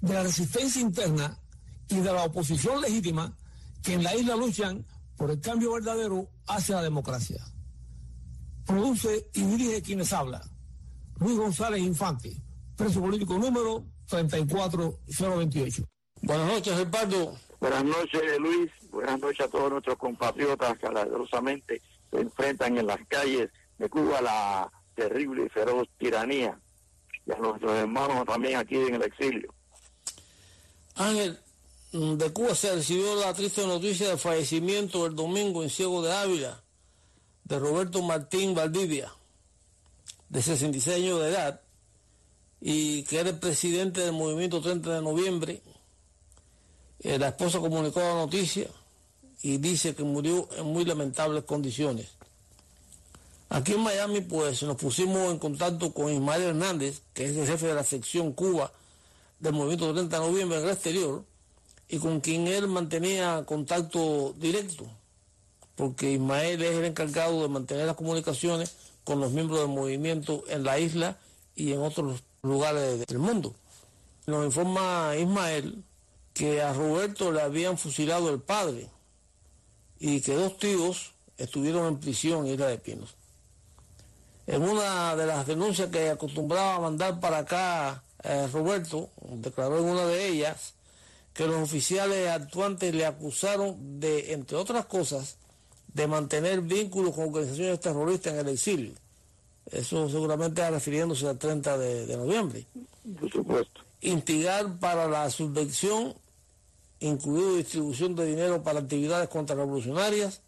de la resistencia interna y de la oposición legítima que en la isla luchan por el cambio verdadero hacia la democracia. Produce y dirige quienes habla. Luis González Infante, preso político número 34028. Buenas noches, Ricardo. Buenas noches, Luis. Buenas noches a todos nuestros compatriotas que alegrosamente se enfrentan en las calles de Cuba a la terrible y feroz tiranía. Y a nuestros hermanos también aquí en el exilio. Ángel, de Cuba se recibió la triste noticia del fallecimiento el domingo en Ciego de Ávila de Roberto Martín Valdivia, de 66 años de edad, y que era el presidente del movimiento 30 de noviembre. Eh, la esposa comunicó la noticia y dice que murió en muy lamentables condiciones. Aquí en Miami, pues nos pusimos en contacto con Ismael Hernández, que es el jefe de la sección Cuba del movimiento 30 de noviembre en el exterior, y con quien él mantenía contacto directo, porque Ismael es el encargado de mantener las comunicaciones con los miembros del movimiento en la isla y en otros lugares del mundo. Nos informa Ismael que a Roberto le habían fusilado el padre y que dos tíos estuvieron en prisión en Isla de Pinos. En una de las denuncias que acostumbraba mandar para acá eh, Roberto, declaró en una de ellas que los oficiales actuantes le acusaron de, entre otras cosas, de mantener vínculos con organizaciones terroristas en el exilio. Eso seguramente refiriéndose al 30 de, de noviembre. Por supuesto. Instigar para la subvención, incluido distribución de dinero para actividades contrarrevolucionarias.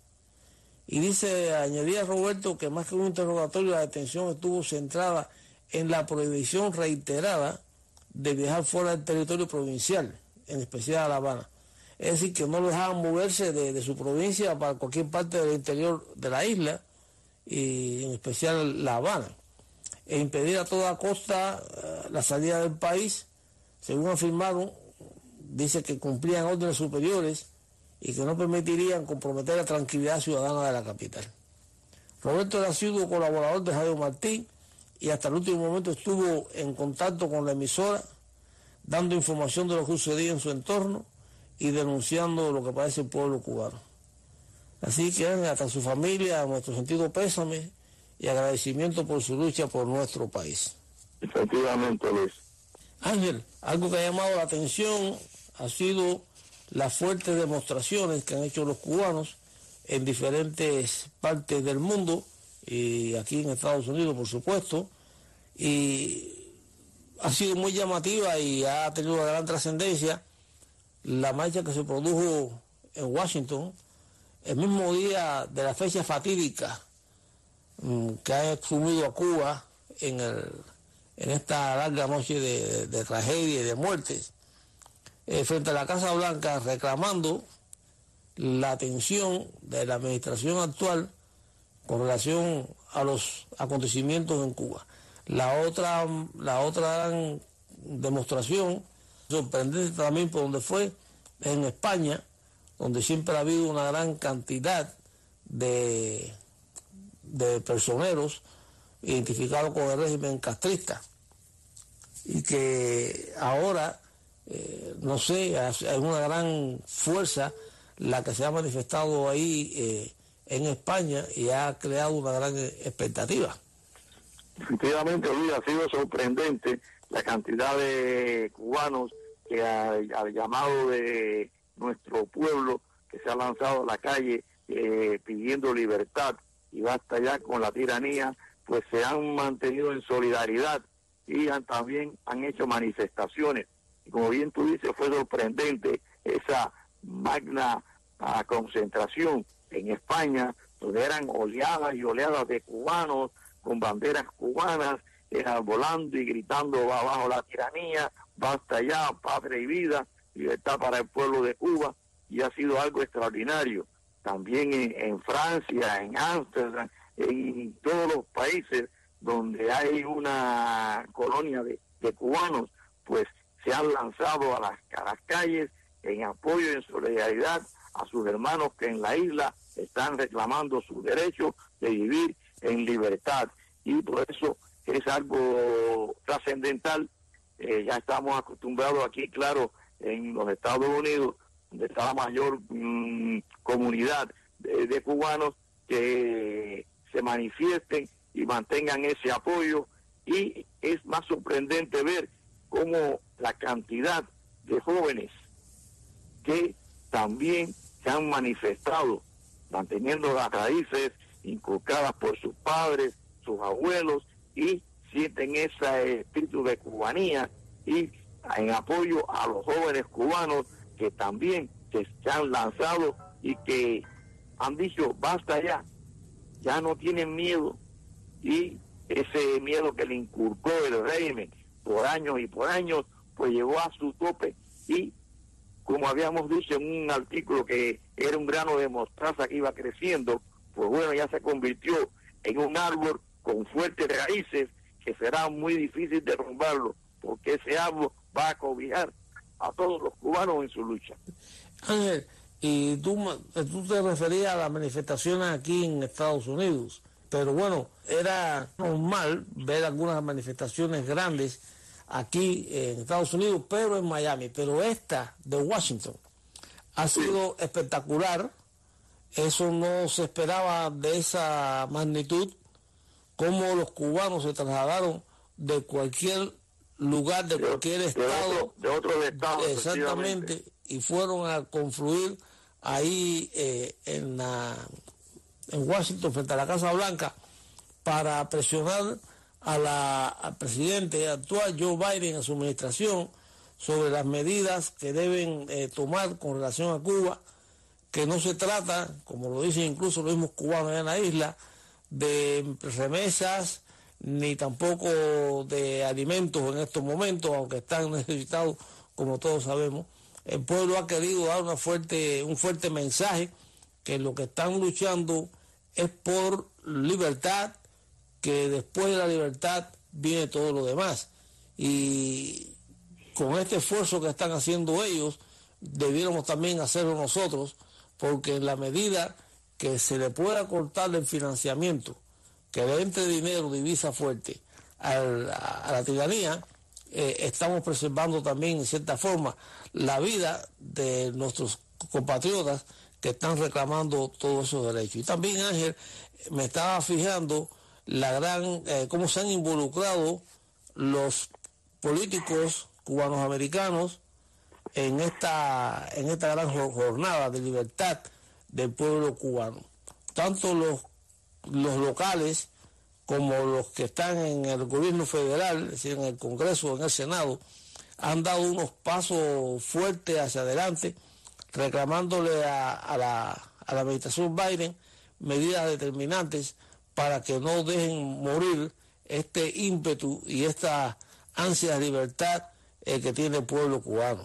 Y dice, añadía Roberto, que más que un interrogatorio, la detención estuvo centrada en la prohibición reiterada de viajar fuera del territorio provincial, en especial a La Habana. Es decir, que no lo dejaban moverse de, de su provincia para cualquier parte del interior de la isla, y en especial La Habana, e impedir a toda costa uh, la salida del país, según afirmaron, dice que cumplían órdenes superiores y que no permitirían comprometer la tranquilidad ciudadana de la capital. Roberto sido colaborador de Javier Martín y hasta el último momento estuvo en contacto con la emisora, dando información de lo que sucedía en su entorno y denunciando lo que parece el pueblo cubano. Así que hasta su familia, nuestro sentido pésame y agradecimiento por su lucha por nuestro país. Efectivamente, Luis. Ángel, algo que ha llamado la atención ha sido las fuertes demostraciones que han hecho los cubanos en diferentes partes del mundo y aquí en Estados Unidos, por supuesto, y ha sido muy llamativa y ha tenido una gran trascendencia la marcha que se produjo en Washington el mismo día de la fecha fatídica mmm, que ha exhumido a Cuba en, el, en esta larga noche de, de, tragedia y de muertes, eh, frente a la Casa Blanca reclamando la atención de la administración actual con relación a los acontecimientos en Cuba. La otra, la otra demostración, sorprendente también por donde fue, en España, donde siempre ha habido una gran cantidad de, de personeros identificados con el régimen castrista y que ahora, eh, no sé, hay una gran fuerza la que se ha manifestado ahí eh, en España y ha creado una gran expectativa. Efectivamente, Luis, ha sido sorprendente la cantidad de cubanos que al llamado de nuestro pueblo que se ha lanzado a la calle eh, pidiendo libertad y basta ya con la tiranía, pues se han mantenido en solidaridad y han, también han hecho manifestaciones. Y como bien tú dices, fue sorprendente esa magna uh, concentración en España, donde eran oleadas y oleadas de cubanos con banderas cubanas, eh, volando y gritando abajo la tiranía, basta ya, padre y vida, libertad para el pueblo de Cuba y ha sido algo extraordinario. También en, Francia, en Ámsterdam, en todos los países donde hay una colonia de, cubanos, pues se han lanzado a las, a las calles en apoyo y en solidaridad a sus hermanos que en la isla están reclamando su derecho de vivir en libertad. Y por eso es algo trascendental. Eh, ya estamos acostumbrados aquí, claro, en los Estados Unidos, donde está la mayor mm, comunidad de, cubanos que se manifiesten y mantengan ese apoyo. Y es más sorprendente ver cómo la cantidad de jóvenes que también se han manifestado, manteniendo las raíces inculcadas por sus padres, sus abuelos, y sienten ese espíritu de cubanía y en apoyo a los jóvenes cubanos que también se han lanzado y que han dicho basta ya, ya no tienen miedo y ese miedo que le inculcó el régimen por años y por años, pues llegó a su tope. Y como habíamos dicho en un artículo que era un grano de mostaza que iba creciendo, pues bueno, ya se convirtió en un árbol con fuertes raíces que será muy difícil derrumbarlo, porque ese árbol va a cobijar a todos los cubanos en su lucha. Ángel, y tú, tú te referías a las manifestaciones aquí en Estados Unidos, pero bueno, era normal ver algunas manifestaciones grandes aquí en Estados Unidos, pero en Miami. Pero esta de Washington ha sido espectacular. Eso no se esperaba de esa magnitud, como los cubanos se trasladaron de cualquier lugar, de, cualquier estado. De otro, estado. Exactamente, y fueron a confluir ahí eh, en, la, en Washington, frente a la Casa Blanca, para presionar a la, al presidente actual Joe Biden a su administración sobre las medidas que deben eh, tomar con relación a Cuba, que no se trata, como lo dicen incluso los mismos cubanos en la isla, de remesas ni tampoco de alimentos en estos momentos, aunque están necesitados, como todos sabemos. El pueblo ha querido dar una fuerte, un fuerte mensaje que lo que están luchando es por libertad, que después de la libertad viene todo lo demás. Y con este esfuerzo que están haciendo ellos, debiéramos también hacerlo nosotros, porque en la medida que se le pueda cortar el financiamiento, que le entre dinero, divisa fuerte a la, tiranía, eh, estamos preservando también en cierta forma la vida de nuestros compatriotas que están reclamando todos esos derechos. Y también Ángel, me estaba fijando la gran, eh, cómo se han involucrado los políticos cubanos americanos en esta, en esta gran jornada de libertad del pueblo cubano. Tanto los, los locales como los que están en el gobierno federal, es decir, en el Congreso, en el Senado, han dado unos pasos fuertes hacia adelante, reclamándole a, a la, a la administración Biden medidas determinantes para que no dejen morir este ímpetu y esta ansia de libertad eh, que tiene el pueblo cubano.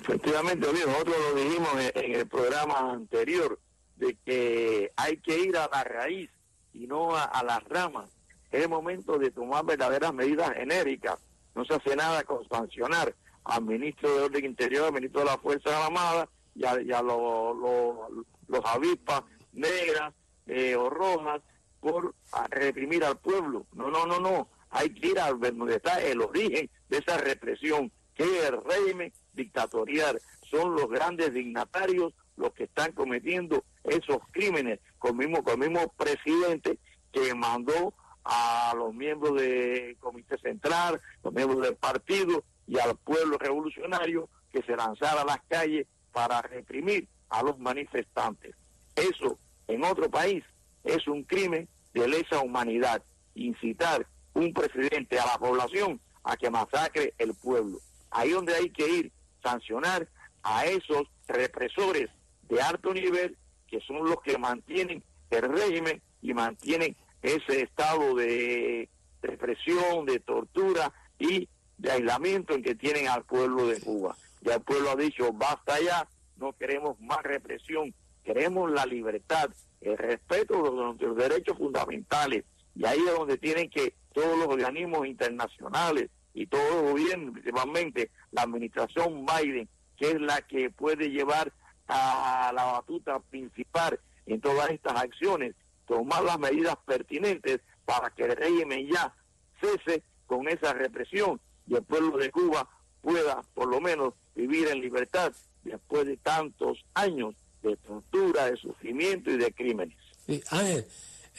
Efectivamente, nosotros lo dijimos en, el programa anterior, de que hay que ir a la raíz y no a, las ramas. Es el momento de tomar verdaderas medidas genéricas. No se hace nada con sancionar al ministro de Orden Interior, al ministro de la Fuerza Armada y a, los avispas negras eh, o rojas por reprimir al pueblo. No, no, no, no. Hay que ir a donde está el origen de esa represión, que es el régimen dictatorial. Son los grandes dignatarios los que están cometiendo esos crímenes, con el mismo, con mismo presidente que mandó a los miembros del Comité Central, los miembros del partido y al pueblo revolucionario que se lanzara a las calles para reprimir a los manifestantes. Eso en otro país es un crimen de lesa humanidad, incitar un presidente a la población a que masacre el pueblo. Ahí donde hay que ir, sancionar a esos represores de alto nivel que son los que mantienen el régimen y mantienen ese estado de represión, de tortura y de aislamiento en que tienen al pueblo de Cuba. Ya el pueblo ha dicho, basta ya, no queremos más represión, queremos la libertad, el respeto de nuestros derechos fundamentales. Y ahí es donde tienen que todos los organismos internacionales y todos los gobiernos, principalmente la administración Biden, que es la que puede llevar a la batuta principal en todas estas acciones, tomar las medidas pertinentes para que el régimen ya cese con esa represión y el pueblo de Cuba pueda por lo menos vivir en libertad después de tantos años de tortura, de sufrimiento y de crímenes. Sí, Ángel,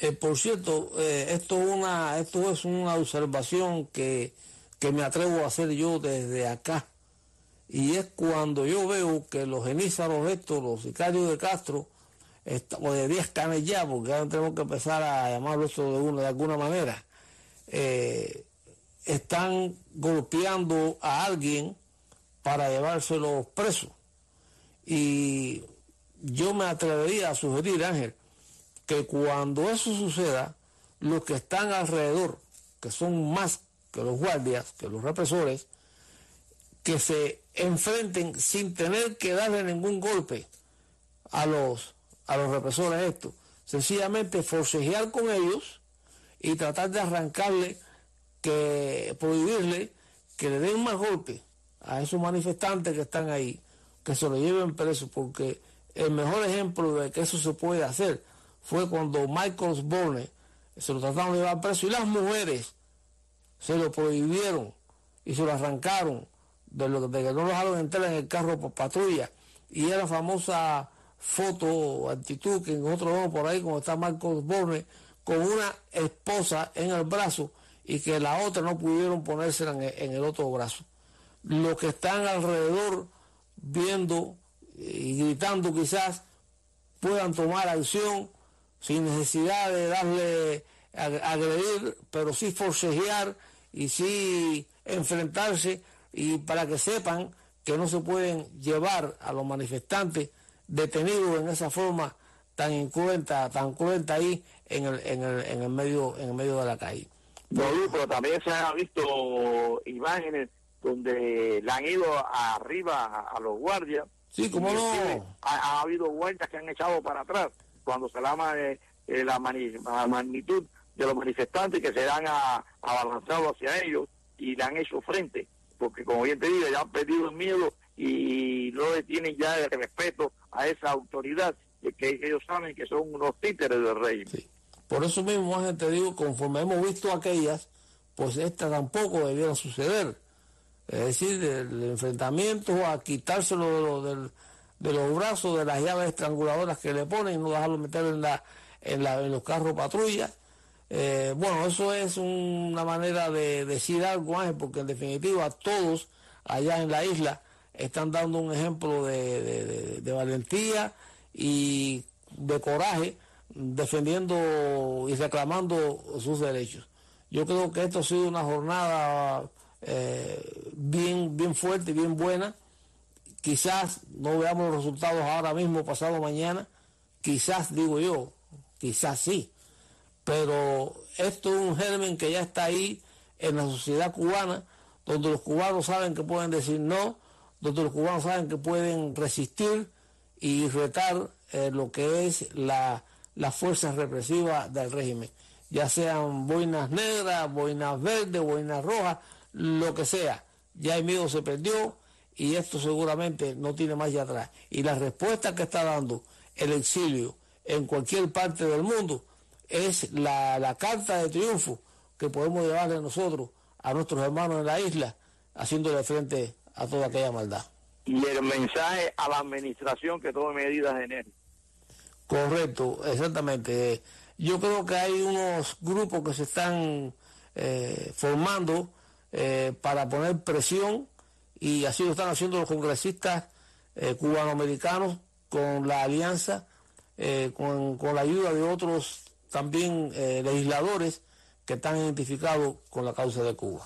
eh, por cierto, eh, esto, esto es una observación que, me atrevo a hacer yo desde acá. Y es cuando yo veo que los genízaros estos, los sicarios de Castro, o de 10 canes ya, porque ahora tenemos que empezar a llamarlo una, de alguna manera, eh, están golpeando a alguien para llevárselo preso. Y yo me atrevería a sugerir, Ángel, que cuando eso suceda, los que están alrededor, que son más que los guardias, que los represores, que se enfrenten sin tener que darle ningún golpe a los, a los represores esto, sencillamente forcejear con ellos y tratar de arrancarle, que prohibirle que le den más golpe a esos manifestantes que están ahí, que se lo lleven preso, porque el mejor ejemplo de que eso se puede hacer fue cuando Michael Osborne se lo trataron de llevar preso y las mujeres se lo prohibieron y se lo arrancaron de, lo, de que no lo dejaron entrar en el carro por patrulla. Y era la famosa foto, actitud que nosotros por ahí, como está Marcos Borne, con una esposa en el brazo y que la otra no pudieron ponérsela en en el otro brazo. Los que están alrededor viendo y gritando quizás puedan tomar acción sin necesidad de darle agredir, pero sí forcejear y sí enfrentarse y para que sepan que no se pueden llevar a los manifestantes detenidos en esa forma tan incruenta, tan cruenta ahí en el, en el, en el medio, en el medio de la calle. No, pero también se han visto imágenes donde le han ido arriba a, los guardias. Sí, como no. Ha, habido vueltas que han echado para atrás cuando se llama eh, eh, la, magnitud de los manifestantes que se han abalanzado hacia ellos y le han hecho frente porque como bien te digo, ya han perdido el miedo y no le tienen ya el respeto a esa autoridad, que ellos saben que son unos títeres del rey. Por eso mismo, te digo, conforme hemos visto aquellas, pues estas tampoco debieron suceder. Es decir, el enfrentamiento a quitárselo de, de los brazos, de las llaves estranguladoras que le ponen y no dejarlo meter en, la, en, la, en los carros patrulla eh, bueno, eso es una manera de decir algo, más, porque en definitiva todos allá en la isla están dando un ejemplo de, valentía y de coraje defendiendo y reclamando sus derechos. Yo creo que esto ha sido una jornada eh, bien, bien fuerte, bien buena. Quizás no veamos los resultados ahora mismo, pasado mañana. Quizás, digo yo, quizás sí pero esto es un germen que ya está ahí en la sociedad cubana, donde los cubanos saben que pueden decir no, donde los cubanos saben que pueden resistir y retar eh, lo que es la, la fuerza represiva del régimen, ya sean boinas negras, boinas verdes, boinas rojas, lo que sea. Ya el miedo se perdió y esto seguramente no tiene más allá atrás. Y la respuesta que está dando el exilio en cualquier parte del mundo es la, carta de triunfo que podemos llevarle nosotros a nuestros hermanos en la isla, haciéndole frente a toda aquella maldad. Y el mensaje a la administración que tome medidas enérgicas. Correcto, exactamente. Yo creo que hay unos grupos que se están eh, formando eh, para poner presión y así lo están haciendo los congresistas eh, cubanoamericanos con la alianza, con, con la ayuda de otros también eh, legisladores que están identificados con la causa de Cuba.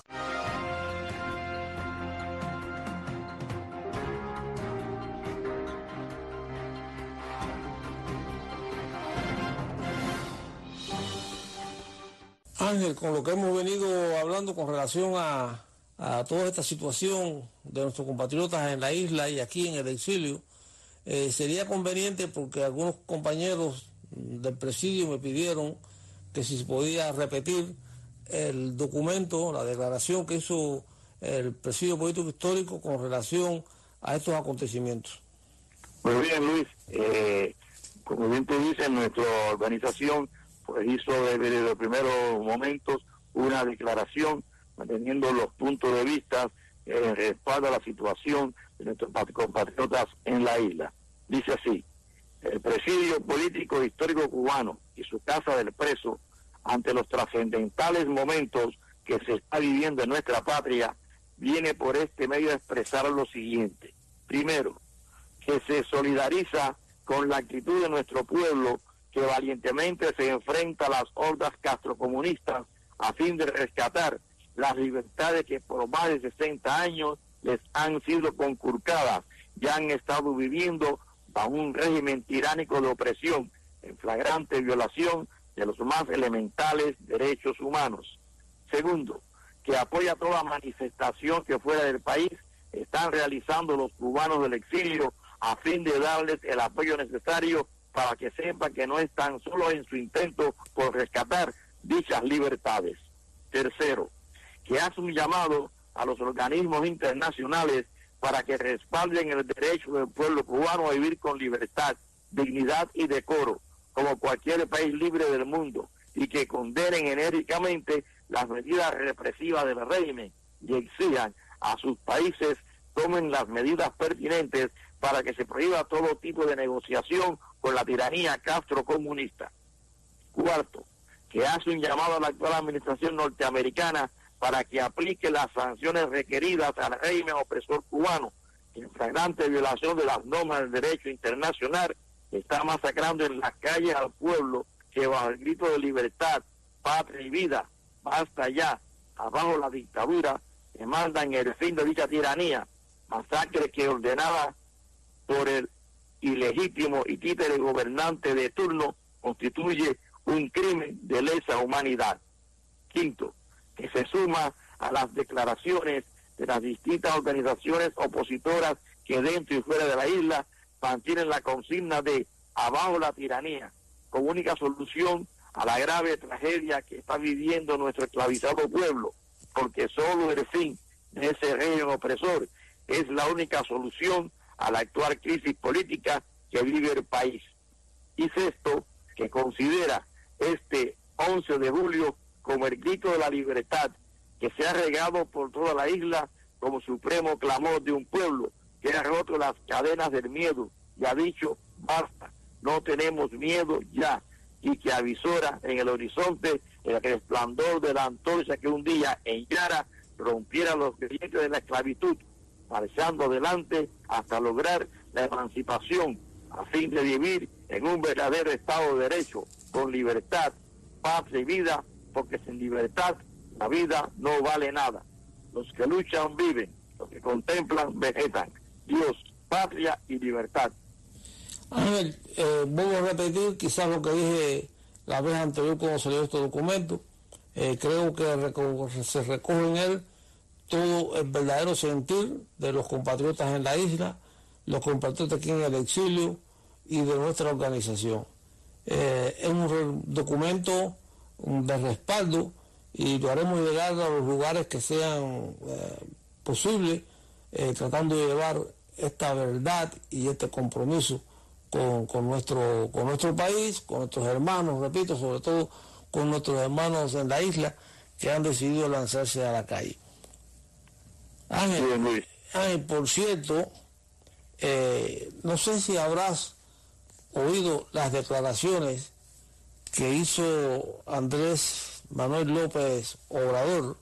Ángel, con lo que hemos venido hablando con relación a, a toda esta situación de nuestros compatriotas en la isla y aquí en el exilio, eh, sería conveniente porque algunos compañeros del presidio me pidieron que si se podía repetir el documento, la declaración que hizo el presidio político histórico con relación a estos acontecimientos. Muy bien, Luis. Eh, como bien te dice, nuestra organización pues hizo desde los primeros momentos una declaración manteniendo los puntos de vista en respaldo a la situación de nuestros compatriotas en la isla. Dice así, el presidio político histórico cubano y su casa del preso, ante los trascendentales momentos que se está viviendo en nuestra patria, viene por este medio a expresar lo siguiente. Primero, que se solidariza con la actitud de nuestro pueblo que valientemente se enfrenta a las hordas castrocomunistas a fin de rescatar las libertades que por más de 60 años les han sido conculcadas y han estado viviendo bajo un régimen tiránico de opresión en flagrante violación de los más elementales derechos humanos. Segundo, que apoya toda manifestación que fuera del país están realizando los cubanos del exilio a fin de darles el apoyo necesario para que sepan que no están solo en su intento por rescatar dichas libertades. Tercero, que hace un llamado a los organismos internacionales para que respalden el derecho del pueblo cubano a vivir con libertad, dignidad y decoro, como cualquier país libre del mundo, y que condenen enérgicamente las medidas represivas del régimen y exijan a sus países tomen las medidas pertinentes para que se prohíba todo tipo de negociación con la tiranía Castro comunista. Cuarto, que hace un llamado a la actual administración norteamericana para que aplique las sanciones requeridas al régimen opresor cubano, en flagrante violación de las normas del derecho internacional, está masacrando en las calles al pueblo que bajo el grito de libertad, patria y vida, basta ya, abajo la dictadura, demandan el fin de dicha tiranía, masacre que ordenaba por el ilegítimo y títere gobernante de turno constituye un crimen de lesa humanidad. Quinto, que se suma a las declaraciones de las distintas organizaciones opositoras que dentro y fuera de la isla mantienen la consigna de abajo la tiranía, como única solución a la grave tragedia que está viviendo nuestro esclavizado pueblo, porque solo el fin de ese régimen opresor es la única solución a la actual crisis política que vive el país. Y sexto, que considera este 11 de julio como el grito de la libertad que se ha regado por toda la isla como supremo clamor de un pueblo que ha roto las cadenas del miedo y ha dicho, basta, no tenemos miedo ya, y que avisora en el horizonte el resplandor de la antorcha que un día en Yara rompiera los grilletes de la esclavitud, marchando adelante hasta lograr la emancipación a fin de vivir en un verdadero Estado de Derecho, con libertad, paz y vida porque sin libertad la vida no vale nada. Los que luchan viven, los que contemplan vegetan. Dios, patria y libertad. Ángel, eh, voy a repetir quizás lo que dije la vez anterior cuando salió este documento. Eh, creo que se recoge en él todo el verdadero sentir de los compatriotas en la isla, los compatriotas aquí en el exilio y de nuestra organización. Eh, es un documento de respaldo y lo haremos llegar a los lugares que sean eh, posibles, eh, tratando de llevar esta verdad y este compromiso con, con, nuestro, con nuestro país, con nuestros hermanos, repito, sobre todo con nuestros hermanos en la isla que han decidido lanzarse a la calle. Ángel, por cierto, eh, no sé si habrás oído las declaraciones que hizo Andrés Manuel López Obrador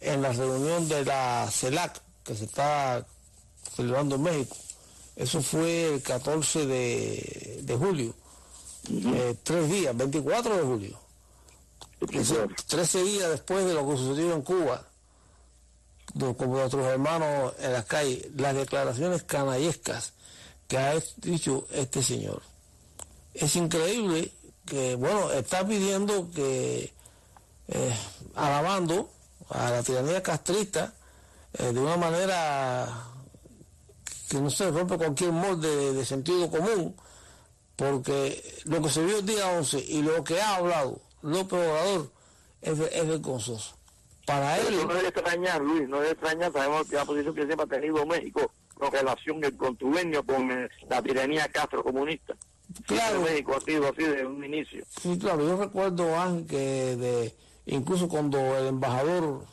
en la reunión de la CELAC que se está celebrando en México. Eso fue el 14 de, julio, eh, tres días, 24 de julio. 13 días después de lo que sucedió en Cuba, como nuestros hermanos en las calles, las declaraciones canallescas que ha dicho este señor. Es increíble que, bueno, está pidiendo que, eh, alabando a la tiranía castrista, eh, de una manera que no se rompe cualquier molde de, sentido común, porque lo que se vio el día 11 y lo que ha hablado López Obrador es, es vergonzoso. Para él... no debe extrañar, Luis, no debe extrañar, sabemos que la posición que siempre ha tenido México con relación, el contubernio con eh, la tiranía Castro comunista. Claro. México sido así desde un inicio. Sí, claro, yo recuerdo, Ángel, que de, incluso cuando el embajador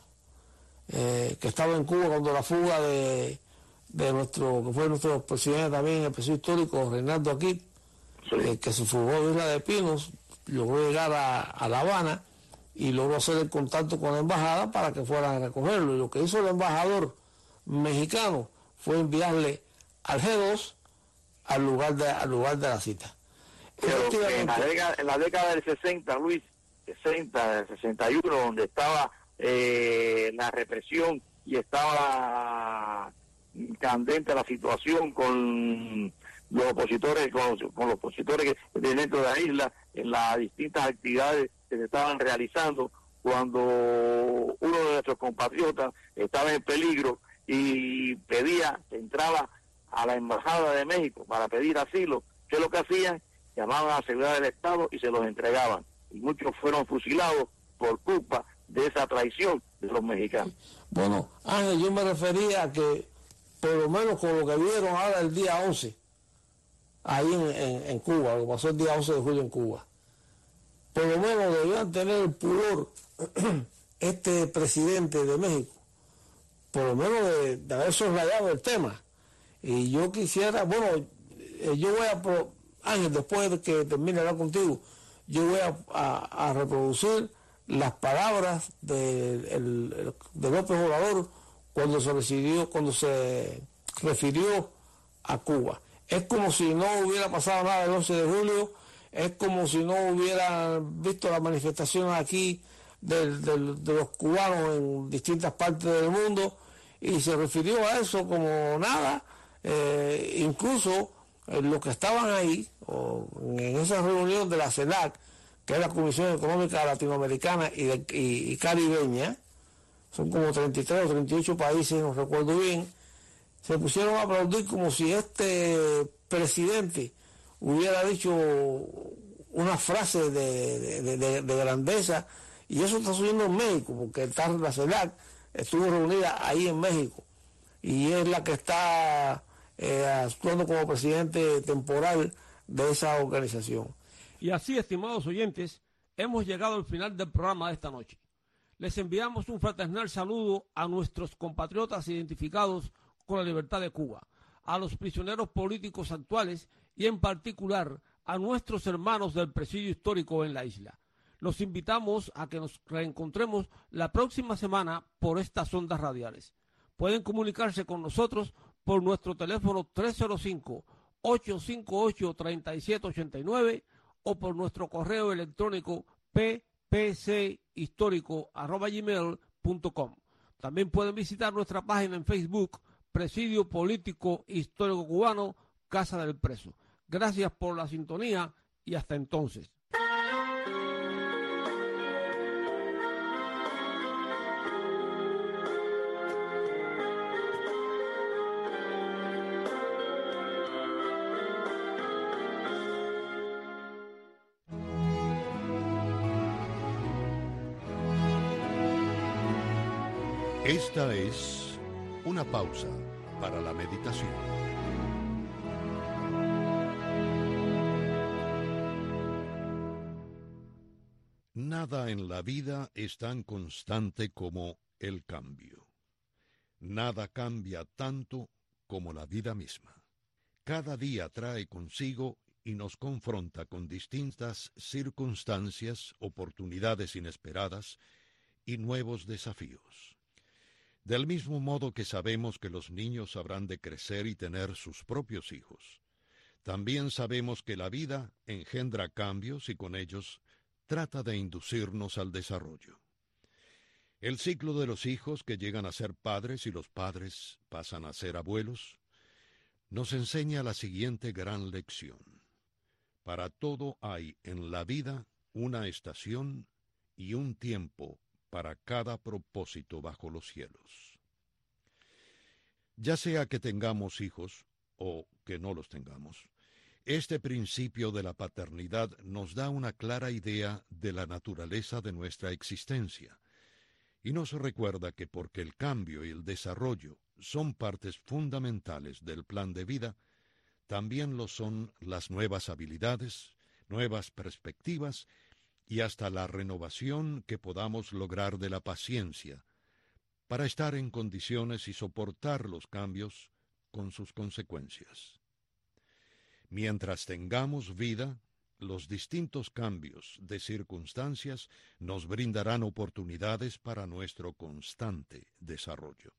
eh, que estaba en Cuba, cuando la fuga de, de nuestro, que fue nuestro presidente también, el presidente histórico, Reinaldo Aquí, eh, que se fugó de Isla de Pinos, logró llegar a, La Habana y logró hacer el contacto con la embajada para que fueran a recogerlo. Y lo que hizo el embajador mexicano fue enviarle al G2 al lugar de, al lugar de la cita. en, la década, en la década del 60, Luis, 60, 61, donde estaba eh, la represión y estaba candente la situación con los opositores, con, los opositores dentro de la isla, en las distintas actividades que se estaban realizando, cuando uno de nuestros compatriotas estaba en peligro y pedía, entraba a la Embajada de México para pedir asilo, ¿qué es lo que hacían? Llamaban a la seguridad del Estado y se los entregaban. Y muchos fueron fusilados por culpa de esa traición de los mexicanos. Bueno, Ángel, yo me refería a que por lo menos con lo que vieron ahora el día 11, ahí en, Cuba, lo que pasó el día 11 de julio en Cuba, por lo menos debían tener el pudor este presidente de México, por lo menos de, haber subrayado el tema. Y yo quisiera, bueno, eh, yo voy a, Ángel, después de que termine hablar contigo, yo voy a, reproducir las palabras de, de López Obrador cuando se decidió, cuando se refirió a Cuba. Es como si no hubiera pasado nada el 11 de julio, es como si no hubieran visto las manifestaciones aquí de, los cubanos en distintas partes del mundo y se refirió a eso como nada, eh, incluso eh, los que estaban ahí, en esa reunión de la CELAC, que es la Comisión Económica Latinoamericana y, y Caribeña, son como 33 o 38 países, no recuerdo bien, se pusieron a aplaudir como si este presidente hubiera dicho una frase de, grandeza, y eso está sucediendo en México, porque la CELAC estuvo reunida ahí en México, y es la que está eh, actuando como presidente temporal de esa organización. Y así, estimados oyentes, hemos llegado al final del programa de esta noche les enviamos un fraternal saludo a nuestros compatriotas identificados con la libertad de Cuba, a los prisioneros políticos actuales y en particular a nuestros hermanos del presidio histórico en la isla. Los invitamos a que nos reencontremos la próxima semana por estas ondas radiales. Pueden comunicarse con nosotros por nuestro teléfono 305-858-3789 o por nuestro correo electrónico p pchistórico.com. También pueden visitar nuestra página en Facebook, Presidio Político Histórico Cubano, Casa del Preso. Gracias por la sintonía y hasta entonces. Esta es una pausa para la meditación. Nada en la vida es tan constante como el cambio. Nada cambia tanto como la vida misma. Cada día trae consigo y nos confronta con distintas circunstancias, oportunidades inesperadas y nuevos desafíos. Del mismo modo que sabemos que los niños habrán de crecer y tener sus propios hijos, también sabemos que la vida engendra cambios y con ellos trata de inducirnos al desarrollo. El ciclo de los hijos que llegan a ser padres y los padres pasan a ser abuelos nos enseña la siguiente gran lección. Para todo hay en la vida una estación y un tiempo para cada propósito bajo los cielos. Ya sea que tengamos hijos o que no los tengamos, este principio de la paternidad nos da una clara idea de la naturaleza de nuestra existencia y nos recuerda que porque el cambio y el desarrollo son partes fundamentales del plan de vida, también lo son las nuevas habilidades, nuevas perspectivas y hasta la renovación que podamos lograr de la paciencia, para estar en condiciones y soportar los cambios con sus consecuencias. Mientras tengamos vida, los distintos cambios de circunstancias nos brindarán oportunidades para nuestro constante desarrollo.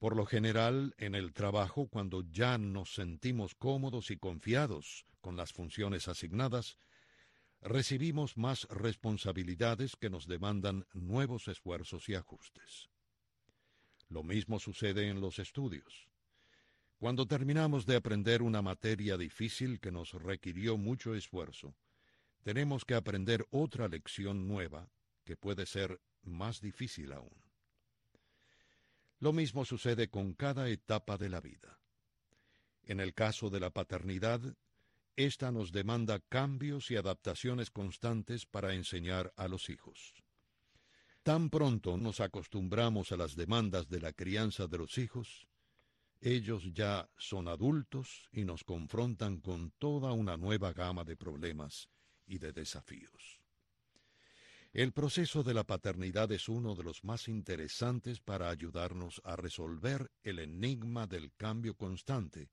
Por lo general, en el trabajo, cuando ya nos sentimos cómodos y confiados con las funciones asignadas, recibimos más responsabilidades que nos demandan nuevos esfuerzos y ajustes. Lo mismo sucede en los estudios. Cuando terminamos de aprender una materia difícil que nos requirió mucho esfuerzo, tenemos que aprender otra lección nueva que puede ser más difícil aún. Lo mismo sucede con cada etapa de la vida. En el caso de la paternidad, esta nos demanda cambios y adaptaciones constantes para enseñar a los hijos. Tan pronto nos acostumbramos a las demandas de la crianza de los hijos, ellos ya son adultos y nos confrontan con toda una nueva gama de problemas y de desafíos. El proceso de la paternidad es uno de los más interesantes para ayudarnos a resolver el enigma del cambio constante,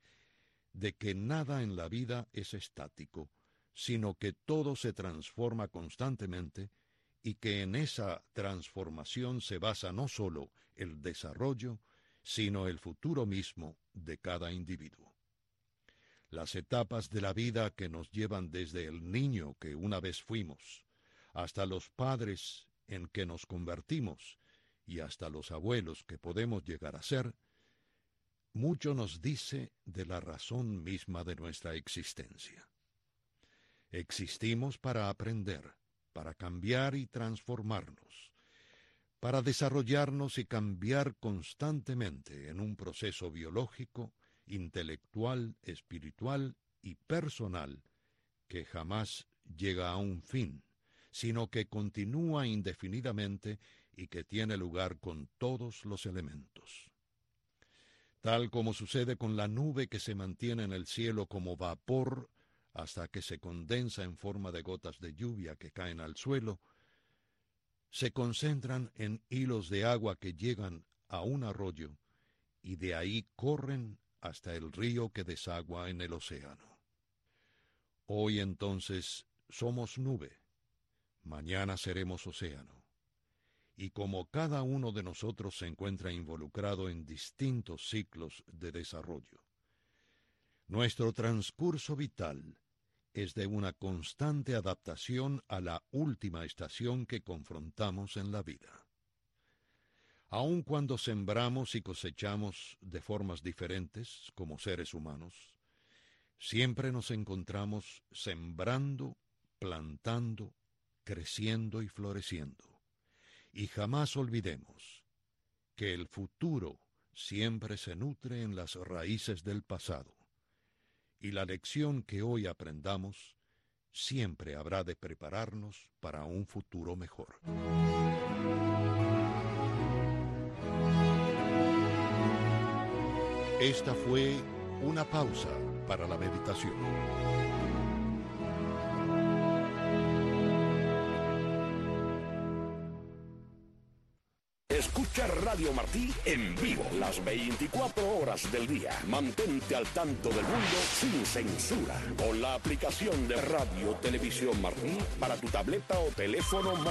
de que nada en la vida es estático, sino que todo se transforma constantemente y que en esa transformación se basa no sólo el desarrollo, sino el futuro mismo de cada individuo. Las etapas de la vida que nos llevan desde el niño que una vez fuimos, hasta los padres en que nos convertimos y hasta los abuelos que podemos llegar a ser, mucho nos dice de la razón misma de nuestra existencia. Existimos para aprender, para cambiar y transformarnos, para desarrollarnos y cambiar constantemente en un proceso biológico, intelectual, espiritual y personal que jamás llega a un fin, sino que continúa indefinidamente y que tiene lugar con todos los elementos. Tal como sucede con la nube que se mantiene en el cielo como vapor hasta que se condensa en forma de gotas de lluvia que caen al suelo, se concentran en hilos de agua que llegan a un arroyo y de ahí corren hasta el río que desagua en el océano. Hoy entonces somos nube, mañana seremos océano. Y como cada uno de nosotros se encuentra involucrado en distintos ciclos de desarrollo, nuestro transcurso vital es de una constante adaptación a la última estación que confrontamos en la vida. Aun cuando sembramos y cosechamos de formas diferentes como seres humanos, siempre nos encontramos sembrando, plantando, creciendo y floreciendo. Y jamás olvidemos que el futuro siempre se nutre en las raíces del pasado y la lección que hoy aprendamos siempre habrá de prepararnos para un futuro mejor. Esta fue una pausa para la meditación. Radio Martí en vivo las 24 horas del día. Mantente al tanto del mundo sin censura con la aplicación de Radio Televisión Martí para tu tableta o teléfono móvil.